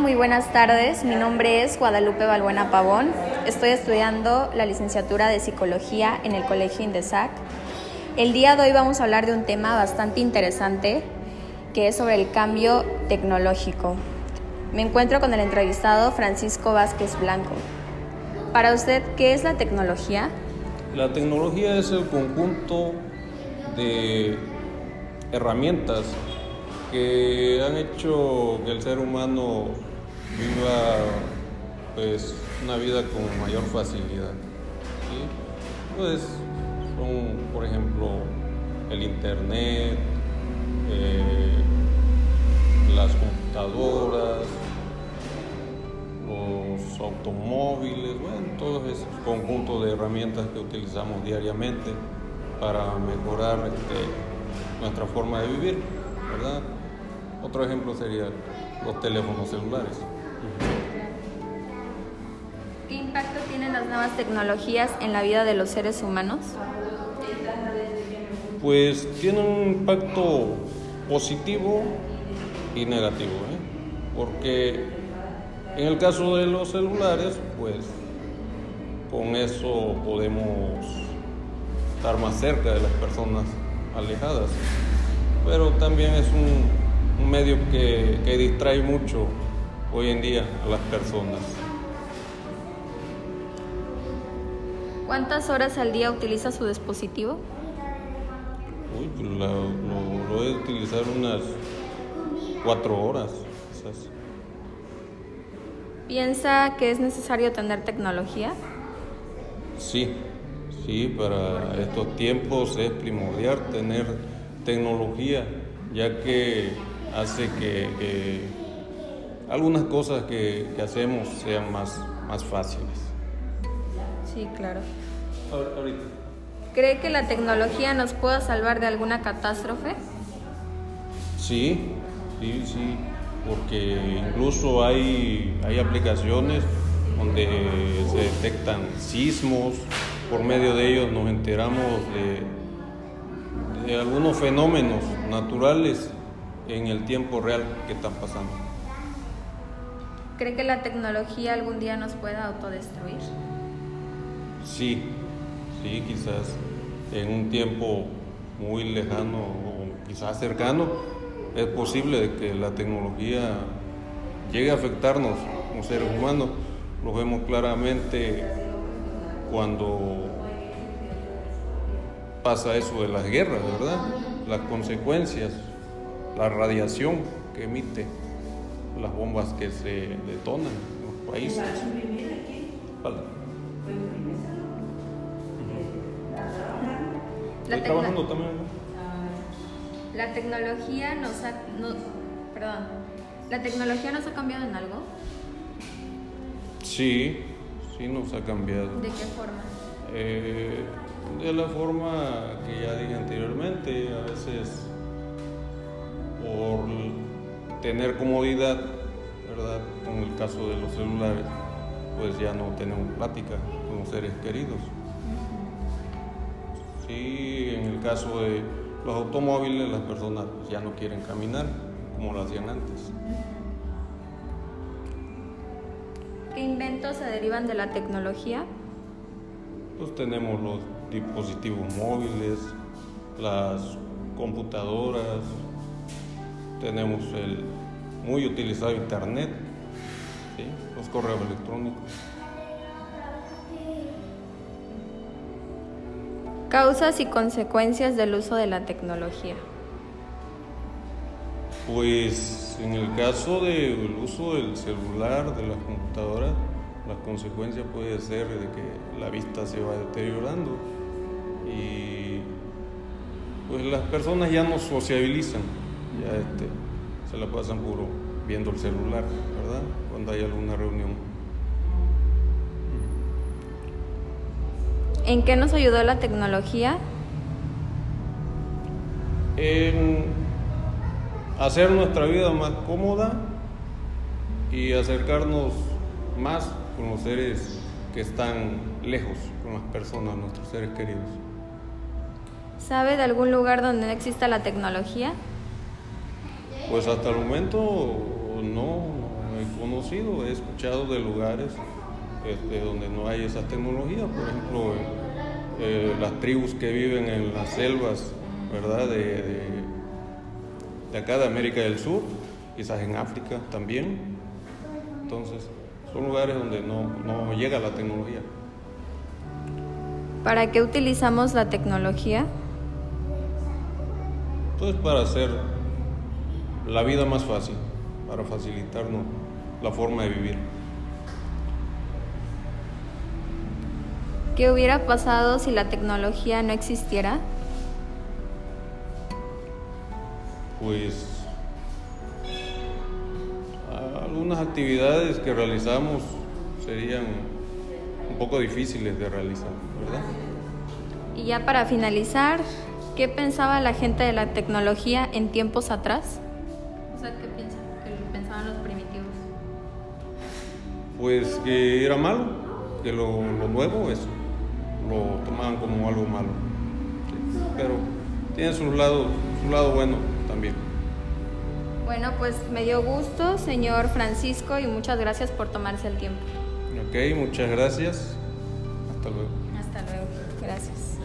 Muy buenas tardes. Mi nombre es Guadalupe Balbuena Pavón. Estoy estudiando la licenciatura de Psicología en el Colegio Indesac. El día de hoy vamos a hablar de un tema bastante interesante que es sobre el cambio tecnológico. Me encuentro con el entrevistado Francisco Vázquez Blanco. Para usted, ¿qué es la tecnología? La tecnología es el conjunto de herramientas que han hecho que el ser humano viva pues una vida con mayor facilidad. Pues son, por ejemplo, el internet, eh, las computadoras, los automóviles, bueno, todos esos conjuntos de herramientas que utilizamos diariamente para mejorar este, nuestra forma de vivir, ¿verdad? Otro ejemplo sería los teléfonos celulares. ¿Qué impacto tienen las nuevas tecnologías en la vida de los seres humanos? Pues tienen un impacto positivo y negativo, ¿eh? porque en el caso de los celulares, pues con eso podemos estar más cerca de las personas alejadas, pero también es un un medio que, distrae mucho hoy en día a las personas. ¿Cuántas horas al día utiliza su dispositivo? Uy, pues lo, voy a utilizar unas cuatro horas. ¿Piensa que es necesario tener tecnología? Sí, sí, para estos tiempos es primordial tener tecnología, ya que hace que, algunas cosas que, hacemos sean más, más fáciles. Sí, claro. ¿Cree que la tecnología nos pueda salvar de alguna catástrofe? Sí, sí, sí, porque incluso hay, hay aplicaciones donde se detectan sismos, por medio de ellos nos enteramos de, de algunos fenómenos naturales en el tiempo real que están pasando. ¿Cree que la tecnología algún día nos pueda autodestruir? Sí, sí, quizás en un tiempo muy lejano o quizás cercano es posible que la tecnología llegue a afectarnos como seres humanos. Lo vemos claramente cuando pasa eso de las guerras, ¿verdad? Las consecuencias la radiación que emite las bombas que se detonan en los países. La trabajando también. La tecnología nos ha, perdón, la tecnología nos ha cambiado en algo. Sí, sí nos ha cambiado. ¿De qué forma? Eh, de la forma que ya dije anteriormente, a veces por tener comodidad, ¿verdad? En el caso de los celulares, pues ya no tenemos plática con los seres queridos. Sí, en el caso de los automóviles, las personas pues, ya no quieren caminar como lo hacían antes. ¿Qué inventos se derivan de la tecnología? Pues tenemos los dispositivos móviles, las computadoras, tenemos el muy utilizado Internet, los correos electrónicos. Causas y consecuencias del uso de la tecnología. Pues en el caso del uso del celular, de la computadora, la consecuencia puede ser de que la vista se va deteriorando y pues las personas ya no sociabilizan ya este, se la pasan puro viendo el celular, ¿verdad? Cuando hay alguna reunión. ¿En qué nos ayudó la tecnología? En hacer nuestra vida más cómoda y acercarnos más con los seres que están lejos, con las personas, nuestros seres queridos. ¿Sabe de algún lugar donde no exista la tecnología? Pues hasta el momento no, he conocido, he escuchado de lugares este, donde no hay esa tecnología, por ejemplo, eh, las tribus que viven en las selvas, ¿verdad? De, de, acá de América del Sur, quizás en África también. Entonces, son lugares donde no, no llega la tecnología. ¿Para qué utilizamos la tecnología? Pues para hacer la vida más fácil, para facilitarnos la forma de vivir. ¿Qué hubiera pasado si la tecnología no existiera? Pues algunas actividades que realizamos serían un poco difíciles de realizar, ¿verdad? Y ya para finalizar, ¿qué pensaba la gente de la tecnología en tiempos atrás? Sea, ¿qué piensan? ¿Qué pensaban los primitivos? Pues que era malo, que lo, nuevo es, lo tomaban como algo malo. Pero tiene su lado, su lado bueno también. Bueno, pues me dio gusto, señor Francisco, y muchas gracias por tomarse el tiempo. Ok, muchas gracias. Hasta luego. Hasta luego. Gracias.